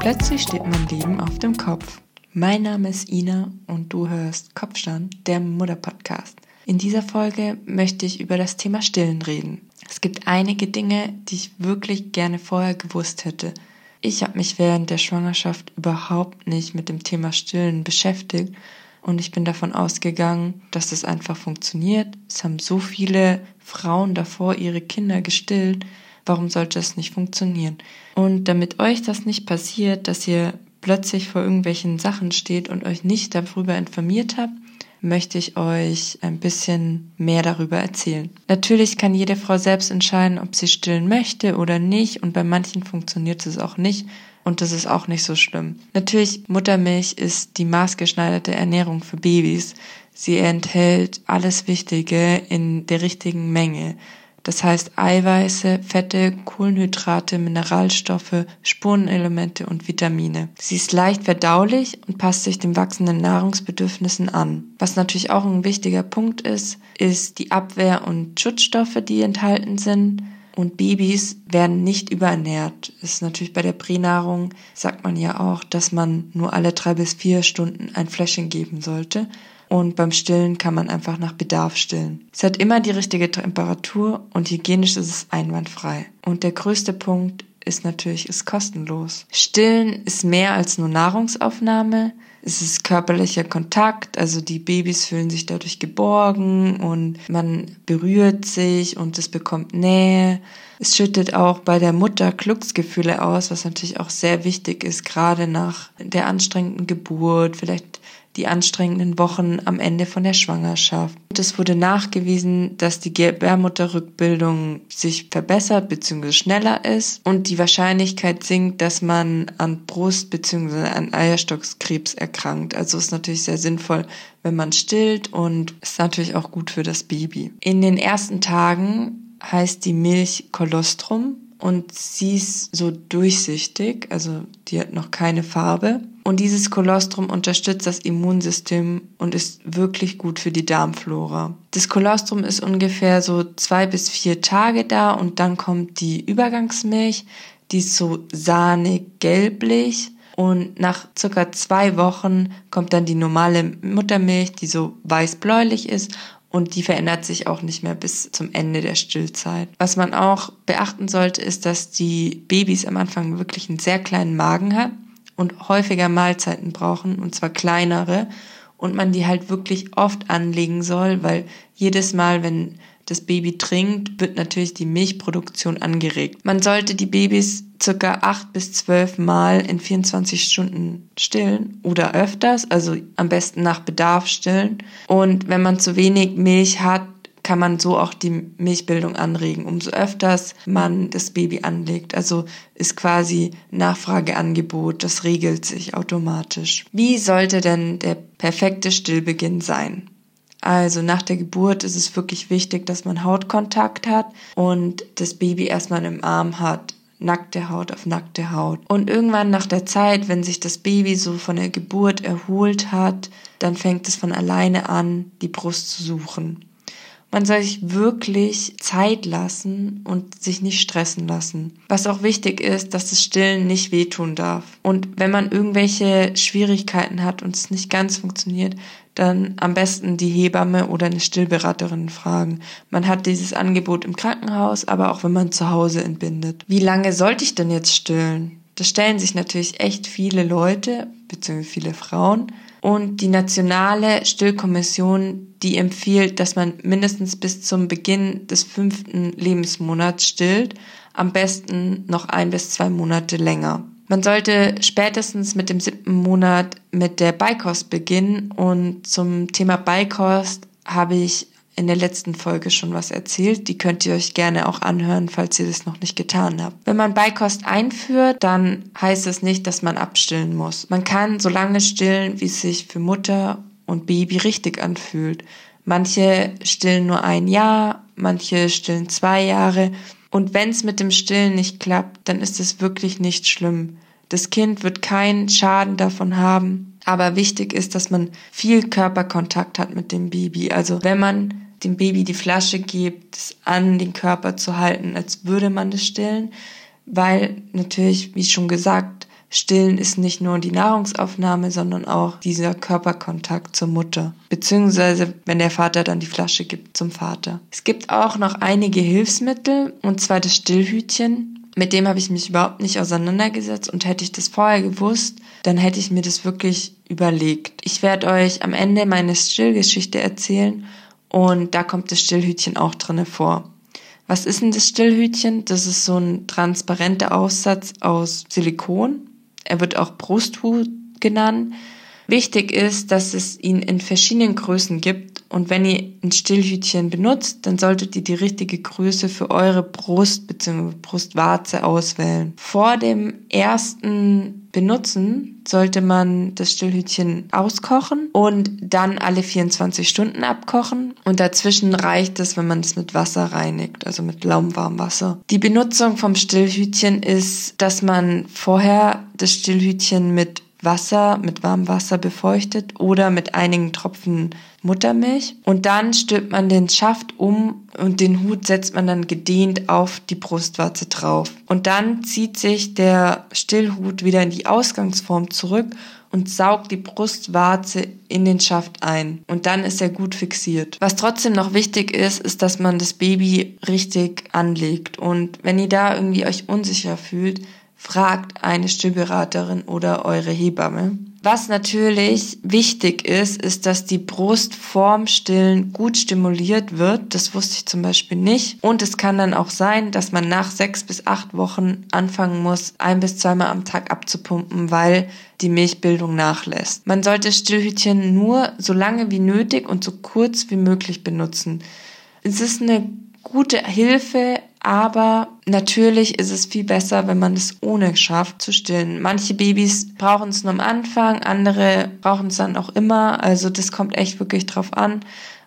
Plötzlich steht mein Leben auf dem Kopf. Mein Name ist Ina und du hörst Kopfstand, der Mutter-Podcast. In dieser Folge möchte ich über das Thema Stillen reden. Es gibt einige Dinge, die ich wirklich gerne vorher gewusst hätte. Ich habe mich während der Schwangerschaft überhaupt nicht mit dem Thema Stillen beschäftigt und ich bin davon ausgegangen, dass es einfach funktioniert. Es haben so viele Frauen davor ihre Kinder gestillt. Warum sollte es nicht funktionieren? Und damit euch das nicht passiert, dass ihr plötzlich vor irgendwelchen Sachen steht und euch nicht darüber informiert habt, möchte ich euch ein bisschen mehr darüber erzählen. Natürlich kann jede Frau selbst entscheiden, ob sie stillen möchte oder nicht und bei manchen funktioniert es auch nicht und das ist auch nicht so schlimm. Natürlich, Muttermilch ist die maßgeschneiderte Ernährung für Babys. Sie enthält alles Wichtige in der richtigen Menge. Das heißt Eiweiße, Fette, Kohlenhydrate, Mineralstoffe, Spurenelemente und Vitamine. Sie ist leicht verdaulich und passt sich den wachsenden Nahrungsbedürfnissen an. Was natürlich auch ein wichtiger Punkt ist, ist die Abwehr- und Schutzstoffe, die enthalten sind. Und Babys werden nicht überernährt. Das ist natürlich bei der Pränahrung, sagt man ja auch, dass man nur alle drei bis vier Stunden ein Fläschchen geben sollte und beim Stillen kann man einfach nach Bedarf stillen. Es hat immer die richtige Temperatur und hygienisch ist es einwandfrei. Und der größte Punkt ist natürlich, ist kostenlos. Stillen ist mehr als nur Nahrungsaufnahme. Es ist körperlicher Kontakt, also die Babys fühlen sich dadurch geborgen und man berührt sich und es bekommt Nähe. Es schüttet auch bei der Mutter Glücksgefühle aus, was natürlich auch sehr wichtig ist, gerade nach der anstrengenden Geburt, vielleicht die anstrengenden Wochen am Ende von der Schwangerschaft. Es wurde nachgewiesen, dass die Gebärmutterrückbildung sich verbessert bzw. schneller ist und die Wahrscheinlichkeit sinkt, dass man an Brust bzw. an Eierstockskrebs erkrankt. Also ist natürlich sehr sinnvoll, wenn man stillt und ist natürlich auch gut für das Baby. In den ersten Tagen heißt die Milch Kolostrum und sie ist so durchsichtig, also die hat noch keine Farbe. Und dieses Kolostrum unterstützt das Immunsystem und ist wirklich gut für die Darmflora. Das Kolostrum ist ungefähr so zwei bis vier Tage da und dann kommt die Übergangsmilch, die ist so sahnig gelblich. Und nach circa zwei Wochen kommt dann die normale Muttermilch, die so weiß-bläulich ist und die verändert sich auch nicht mehr bis zum Ende der Stillzeit. Was man auch beachten sollte, ist, dass die Babys am Anfang wirklich einen sehr kleinen Magen haben und häufiger Mahlzeiten brauchen, und zwar kleinere, und man die halt wirklich oft anlegen soll, weil jedes Mal, wenn das Baby trinkt, wird natürlich die Milchproduktion angeregt. Man sollte die Babys circa acht bis zwölf Mal in 24 Stunden stillen oder öfters, also am besten nach Bedarf stillen. Und wenn man zu wenig Milch hat, kann man so auch die Milchbildung anregen, umso öfters man das Baby anlegt. Also ist quasi Nachfrageangebot, das regelt sich automatisch. Wie sollte denn der perfekte Stillbeginn sein? Also nach der Geburt ist es wirklich wichtig, dass man Hautkontakt hat und das Baby erstmal im Arm hat. Nackte Haut auf nackte Haut. Und irgendwann nach der Zeit, wenn sich das Baby so von der Geburt erholt hat, dann fängt es von alleine an, die Brust zu suchen. Man soll sich wirklich Zeit lassen und sich nicht stressen lassen. Was auch wichtig ist, dass das Stillen nicht wehtun darf. Und wenn man irgendwelche Schwierigkeiten hat und es nicht ganz funktioniert, dann am besten die Hebamme oder eine Stillberaterin fragen. Man hat dieses Angebot im Krankenhaus, aber auch wenn man zu Hause entbindet. Wie lange sollte ich denn jetzt stillen? Das stellen sich natürlich echt viele Leute, beziehungsweise viele Frauen. Und die nationale Stillkommission, die empfiehlt, dass man mindestens bis zum Beginn des fünften Lebensmonats stillt, am besten noch ein bis zwei Monate länger. Man sollte spätestens mit dem siebten Monat mit der Beikost beginnen und zum Thema Beikost habe ich in der letzten Folge schon was erzählt. Die könnt ihr euch gerne auch anhören, falls ihr das noch nicht getan habt. Wenn man Beikost einführt, dann heißt es nicht, dass man abstillen muss. Man kann so lange stillen, wie es sich für Mutter und Baby richtig anfühlt. Manche stillen nur ein Jahr, manche stillen zwei Jahre. Und wenn es mit dem Stillen nicht klappt, dann ist es wirklich nicht schlimm. Das Kind wird keinen Schaden davon haben. Aber wichtig ist, dass man viel Körperkontakt hat mit dem Baby. Also wenn man dem Baby die Flasche gibt, es an den Körper zu halten, als würde man es stillen, weil natürlich, wie schon gesagt, Stillen ist nicht nur die Nahrungsaufnahme, sondern auch dieser Körperkontakt zur Mutter. Beziehungsweise, wenn der Vater dann die Flasche gibt, zum Vater. Es gibt auch noch einige Hilfsmittel, und zwar das Stillhütchen. Mit dem habe ich mich überhaupt nicht auseinandergesetzt und hätte ich das vorher gewusst, dann hätte ich mir das wirklich überlegt. Ich werde euch am Ende meine Stillgeschichte erzählen und da kommt das Stillhütchen auch drinne vor. Was ist denn das Stillhütchen? Das ist so ein transparenter Aussatz aus Silikon. Er wird auch Brusthut genannt. Wichtig ist, dass es ihn in verschiedenen Größen gibt und wenn ihr ein Stillhütchen benutzt, dann solltet ihr die richtige Größe für eure Brust bzw. Brustwarze auswählen. Vor dem ersten Benutzen sollte man das Stillhütchen auskochen und dann alle 24 Stunden abkochen und dazwischen reicht es, wenn man es mit Wasser reinigt, also mit lauwarmem Wasser. Die Benutzung vom Stillhütchen ist, dass man vorher das Stillhütchen mit Wasser, mit warmem Wasser befeuchtet oder mit einigen Tropfen Muttermilch. Und dann stülpt man den Schaft um und den Hut setzt man dann gedehnt auf die Brustwarze drauf. Und dann zieht sich der Stillhut wieder in die Ausgangsform zurück und saugt die Brustwarze in den Schaft ein. Und dann ist er gut fixiert. Was trotzdem noch wichtig ist, ist, dass man das Baby richtig anlegt. Und wenn ihr da irgendwie euch unsicher fühlt, fragt eine Stillberaterin oder eure Hebamme. Was natürlich wichtig ist, ist, dass die Brust vorm Stillen gut stimuliert wird. Das wusste ich zum Beispiel nicht. Und es kann dann auch sein, dass man nach sechs bis acht Wochen anfangen muss, ein bis zweimal am Tag abzupumpen, weil die Milchbildung nachlässt. Man sollte Stillhütchen nur so lange wie nötig und so kurz wie möglich benutzen. Es ist eine gute Hilfe, aber natürlich ist es viel besser, wenn man es ohne schafft zu stillen. Manche Babys brauchen es nur am Anfang, andere brauchen es dann auch immer. Also das kommt echt wirklich drauf an.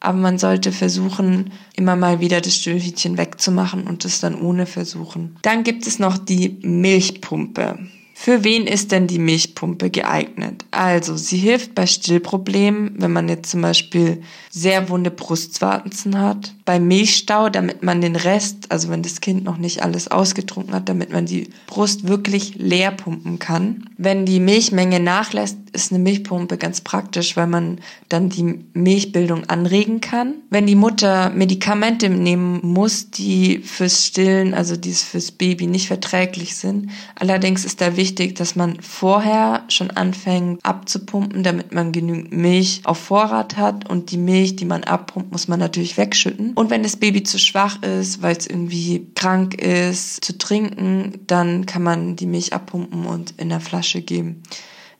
Aber man sollte versuchen, immer mal wieder das Stillhütchen wegzumachen und es dann ohne versuchen. Dann gibt es noch die Milchpumpe. Für wen ist denn die Milchpumpe geeignet? Also, sie hilft bei Stillproblemen, wenn man jetzt zum Beispiel sehr wunde Brustwarzen hat, bei Milchstau, damit man den Rest, also wenn das Kind noch nicht alles ausgetrunken hat, damit man die Brust wirklich leer pumpen kann. Wenn die Milchmenge nachlässt, ist eine Milchpumpe ganz praktisch, weil man dann die Milchbildung anregen kann. Wenn die Mutter Medikamente nehmen muss, die fürs Stillen, also die fürs Baby nicht verträglich sind, allerdings ist da wichtig, dass man vorher schon anfängt abzupumpen, damit man genügend Milch auf Vorrat hat und die Milch, die man abpumpt, muss man natürlich wegschütten. Und wenn das Baby zu schwach ist, weil es irgendwie krank ist, zu trinken, dann kann man die Milch abpumpen und in der Flasche geben.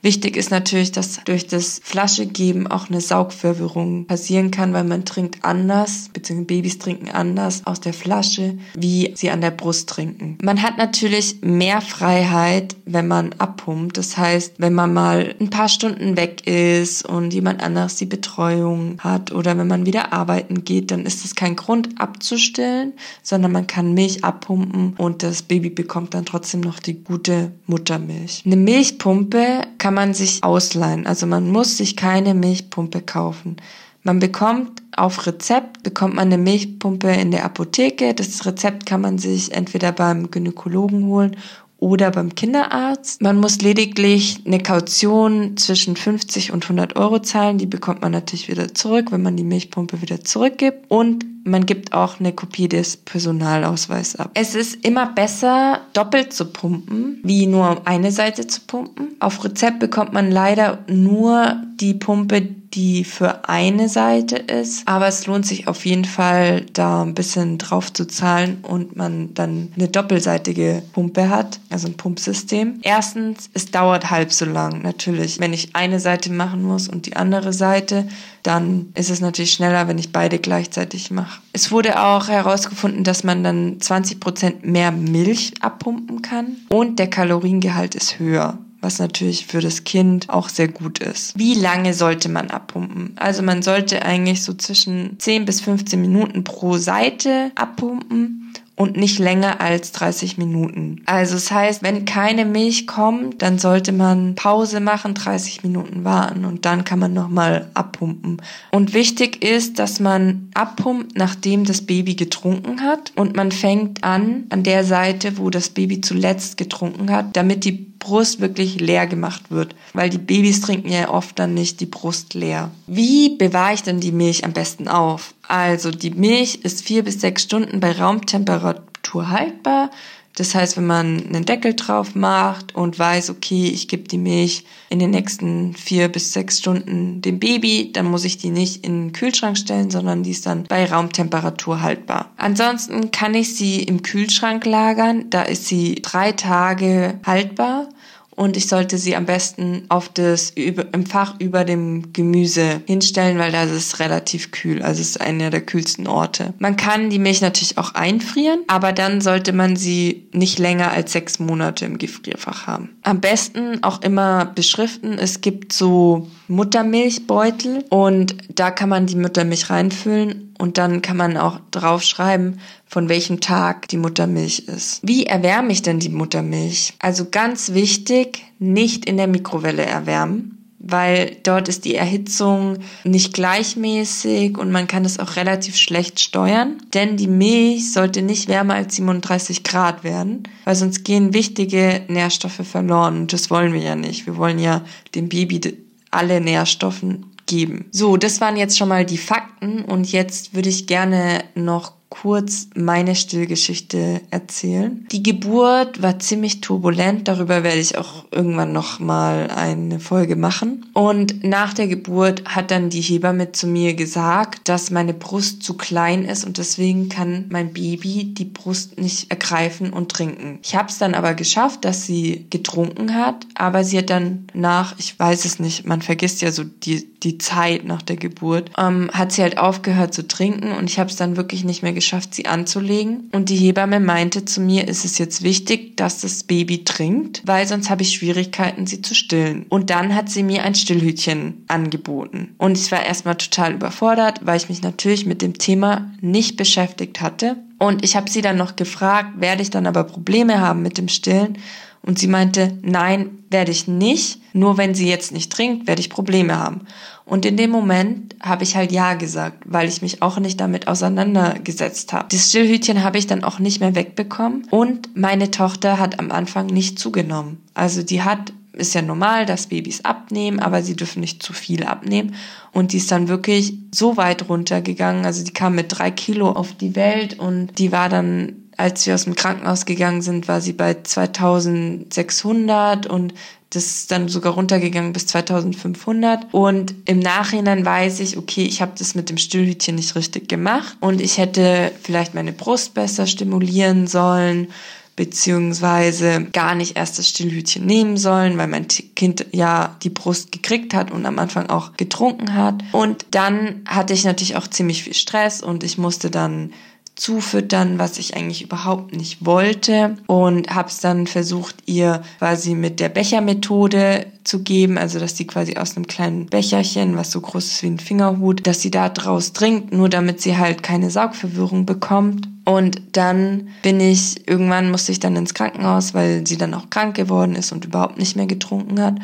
Wichtig ist natürlich, dass durch das Flaschegeben auch eine Saugverwirrung passieren kann, weil man trinkt anders, beziehungsweise Babys trinken anders aus der Flasche, wie sie an der Brust trinken. Man hat natürlich mehr Freiheit, wenn man abpumpt. Das heißt, wenn man mal ein paar Stunden weg ist und jemand anders die Betreuung hat oder wenn man wieder arbeiten geht, dann ist es kein Grund abzustillen, sondern man kann Milch abpumpen und das Baby bekommt dann trotzdem noch die gute Muttermilch. Eine Milchpumpe kann kann man sich ausleihen. Also man muss sich keine Milchpumpe kaufen. Man bekommt auf Rezept, bekommt man eine Milchpumpe in der Apotheke. Das Rezept kann man sich entweder beim Gynäkologen holen oder beim Kinderarzt. Man muss lediglich eine Kaution zwischen 50 und 100 Euro zahlen. Die bekommt man natürlich wieder zurück, wenn man die Milchpumpe wieder zurückgibt. Und man gibt auch eine Kopie des Personalausweises ab. Es ist immer besser, doppelt zu pumpen, wie nur eine Seite zu pumpen. Auf Rezept bekommt man leider nur die Pumpe, die für eine Seite ist. Aber es lohnt sich auf jeden Fall, da ein bisschen drauf zu zahlen und man dann eine doppelseitige Pumpe hat, also ein Pumpsystem. Erstens, es dauert halb so lang. Natürlich, wenn ich eine Seite machen muss und die andere Seite, dann ist es natürlich schneller, wenn ich beide gleichzeitig mache. Es wurde auch herausgefunden, dass man dann 20 Prozent mehr Milch abpumpen kann und der Kaloriengehalt ist höher was natürlich für das Kind auch sehr gut ist. Wie lange sollte man abpumpen? Also man sollte eigentlich so zwischen 10 bis 15 Minuten pro Seite abpumpen und nicht länger als 30 Minuten. Also das heißt, wenn keine Milch kommt, dann sollte man Pause machen, 30 Minuten warten und dann kann man nochmal abpumpen. Und wichtig ist, dass man abpumpt, nachdem das Baby getrunken hat und man fängt an an der Seite, wo das Baby zuletzt getrunken hat, damit die Brust wirklich leer gemacht wird, weil die Babys trinken ja oft dann nicht die Brust leer. Wie bewahre ich denn die Milch am besten auf? Also die Milch ist vier bis sechs Stunden bei Raumtemperatur haltbar. Das heißt, wenn man einen Deckel drauf macht und weiß, okay, ich gebe die Milch in den nächsten vier bis sechs Stunden dem Baby, dann muss ich die nicht in den Kühlschrank stellen, sondern die ist dann bei Raumtemperatur haltbar. Ansonsten kann ich sie im Kühlschrank lagern. Da ist sie drei Tage haltbar und ich sollte sie am besten auf das im Fach über dem Gemüse hinstellen, weil da ist relativ kühl. Also es ist einer der kühlsten Orte. Man kann die Milch natürlich auch einfrieren, aber dann sollte man sie nicht länger als sechs Monate im Gefrierfach haben. Am besten auch immer beschriften. Es gibt so Muttermilchbeutel und da kann man die Muttermilch reinfüllen und dann kann man auch draufschreiben, von welchem Tag die Muttermilch ist. Wie erwärme ich denn die Muttermilch? Also ganz wichtig, nicht in der Mikrowelle erwärmen weil dort ist die Erhitzung nicht gleichmäßig und man kann es auch relativ schlecht steuern. Denn die Milch sollte nicht wärmer als 37 Grad werden, weil sonst gehen wichtige Nährstoffe verloren und das wollen wir ja nicht. Wir wollen ja dem Baby alle Nährstoffe geben. So, das waren jetzt schon mal die Fakten und jetzt würde ich gerne noch kurz meine Stillgeschichte erzählen. Die Geburt war ziemlich turbulent, darüber werde ich auch irgendwann noch mal eine Folge machen. Und nach der Geburt hat dann die Hebamme zu mir gesagt, dass meine Brust zu klein ist und deswegen kann mein Baby die Brust nicht ergreifen und trinken. Ich habe es dann aber geschafft, dass sie getrunken hat, aber sie hat dann nach, ich weiß es nicht, man vergisst ja so die die Zeit nach der Geburt, ähm, hat sie halt aufgehört zu trinken und ich habe es dann wirklich nicht mehr geschafft, sie anzulegen. Und die Hebamme meinte zu mir, ist es jetzt wichtig, dass das Baby trinkt, weil sonst habe ich Schwierigkeiten, sie zu stillen. Und dann hat sie mir ein Stillhütchen angeboten. Und ich war erstmal total überfordert, weil ich mich natürlich mit dem Thema nicht beschäftigt hatte. Und ich habe sie dann noch gefragt, werde ich dann aber Probleme haben mit dem Stillen? Und sie meinte, nein, werde ich nicht. Nur wenn sie jetzt nicht trinkt, werde ich Probleme haben. Und in dem Moment habe ich halt Ja gesagt, weil ich mich auch nicht damit auseinandergesetzt habe. Das Stillhütchen habe ich dann auch nicht mehr wegbekommen. Und meine Tochter hat am Anfang nicht zugenommen. Also die hat ist ja normal, dass Babys abnehmen, aber sie dürfen nicht zu viel abnehmen. Und die ist dann wirklich so weit runtergegangen. Also die kam mit drei Kilo auf die Welt und die war dann als wir aus dem Krankenhaus gegangen sind, war sie bei 2600 und das ist dann sogar runtergegangen bis 2500. Und im Nachhinein weiß ich, okay, ich habe das mit dem Stillhütchen nicht richtig gemacht und ich hätte vielleicht meine Brust besser stimulieren sollen beziehungsweise gar nicht erst das Stillhütchen nehmen sollen, weil mein Kind ja die Brust gekriegt hat und am Anfang auch getrunken hat. Und dann hatte ich natürlich auch ziemlich viel Stress und ich musste dann zufüttern, was ich eigentlich überhaupt nicht wollte und habe es dann versucht, ihr quasi mit der Bechermethode zu geben, also dass sie quasi aus einem kleinen Becherchen, was so groß ist wie ein Fingerhut, dass sie da draus trinkt, nur damit sie halt keine Saugverwirrung bekommt. Und dann bin ich, irgendwann musste ich dann ins Krankenhaus, weil sie dann auch krank geworden ist und überhaupt nicht mehr getrunken hat.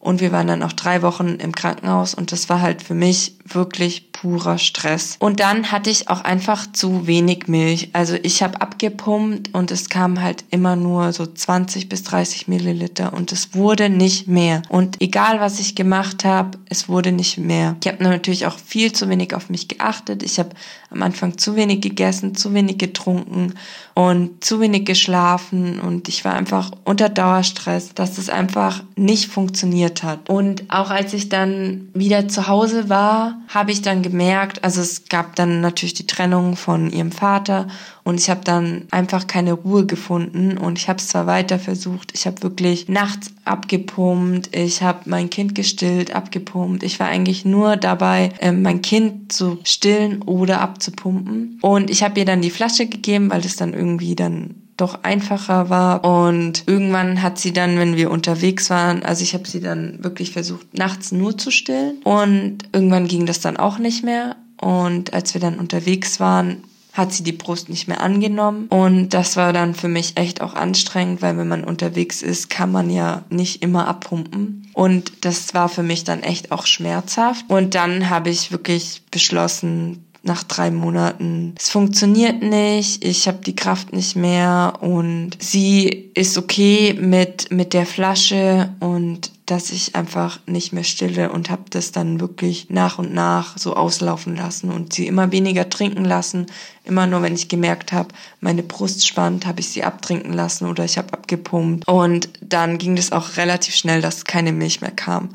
Und wir waren dann auch drei Wochen im Krankenhaus und das war halt für mich wirklich purer Stress. Und dann hatte ich auch einfach zu wenig Milch. Also ich habe abgepumpt und es kam halt immer nur so 20 bis 30 Milliliter und es wurde nicht mehr. Und egal was ich gemacht habe, es wurde nicht mehr. Ich habe natürlich auch viel zu wenig auf mich geachtet. Ich habe am Anfang zu wenig gegessen, zu wenig getrunken und zu wenig geschlafen und ich war einfach unter Dauerstress, dass es einfach nicht funktioniert hat. Und auch als ich dann wieder zu Hause war, habe ich dann gemerkt, also es gab dann natürlich die Trennung von ihrem Vater und ich habe dann einfach keine Ruhe gefunden und ich habe es zwar weiter versucht, ich habe wirklich nachts abgepumpt, ich habe mein Kind gestillt, abgepumpt. Ich war eigentlich nur dabei, ähm, mein Kind zu stillen oder abzupumpen. Und ich habe ihr dann die Flasche gegeben, weil das dann irgendwie dann doch einfacher war. Und irgendwann hat sie dann, wenn wir unterwegs waren, also ich habe sie dann wirklich versucht, nachts nur zu stillen. Und irgendwann ging das dann auch nicht mehr. Und als wir dann unterwegs waren, hat sie die Brust nicht mehr angenommen. Und das war dann für mich echt auch anstrengend, weil wenn man unterwegs ist, kann man ja nicht immer abpumpen. Und das war für mich dann echt auch schmerzhaft. Und dann habe ich wirklich beschlossen, nach drei Monaten, es funktioniert nicht, ich habe die Kraft nicht mehr und sie ist okay mit, mit der Flasche und dass ich einfach nicht mehr stille und habe das dann wirklich nach und nach so auslaufen lassen und sie immer weniger trinken lassen. Immer nur, wenn ich gemerkt habe, meine Brust spannt, habe ich sie abtrinken lassen oder ich habe abgepumpt. Und dann ging das auch relativ schnell, dass keine Milch mehr kam.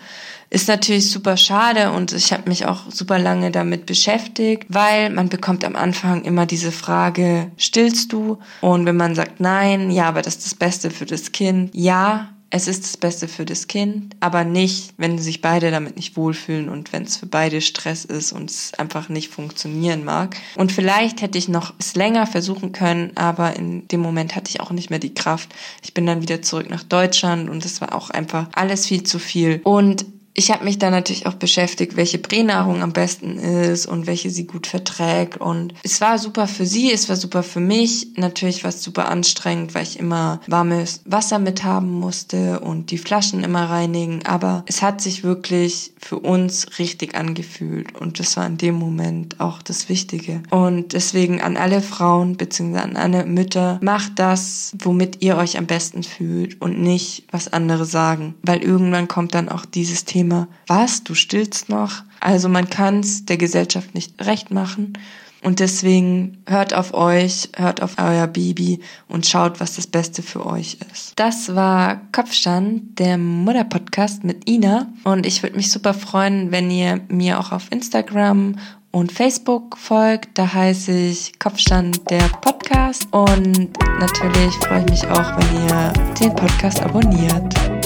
Ist natürlich super schade und ich habe mich auch super lange damit beschäftigt, weil man bekommt am Anfang immer diese Frage, stillst du? Und wenn man sagt nein, ja, aber das ist das Beste für das Kind. Ja, es ist das Beste für das Kind, aber nicht, wenn sich beide damit nicht wohlfühlen und wenn es für beide Stress ist und es einfach nicht funktionieren mag. Und vielleicht hätte ich noch es länger versuchen können, aber in dem Moment hatte ich auch nicht mehr die Kraft. Ich bin dann wieder zurück nach Deutschland und es war auch einfach alles viel zu viel. Und ich habe mich dann natürlich auch beschäftigt, welche Pränahrung am besten ist und welche sie gut verträgt. Und es war super für sie, es war super für mich. Natürlich war es super anstrengend, weil ich immer warmes Wasser mit haben musste und die Flaschen immer reinigen. Aber es hat sich wirklich für uns richtig angefühlt. Und das war in dem Moment auch das Wichtige. Und deswegen an alle Frauen bzw. an alle Mütter, macht das, womit ihr euch am besten fühlt und nicht, was andere sagen. Weil irgendwann kommt dann auch dieses Thema Thema, was, du stillst noch? Also man kann es der Gesellschaft nicht recht machen. Und deswegen hört auf euch, hört auf euer Baby und schaut, was das Beste für euch ist. Das war Kopfstand, der Mutter-Podcast mit Ina. Und ich würde mich super freuen, wenn ihr mir auch auf Instagram und Facebook folgt. Da heiße ich Kopfstand der Podcast. Und natürlich freue ich mich auch, wenn ihr den Podcast abonniert.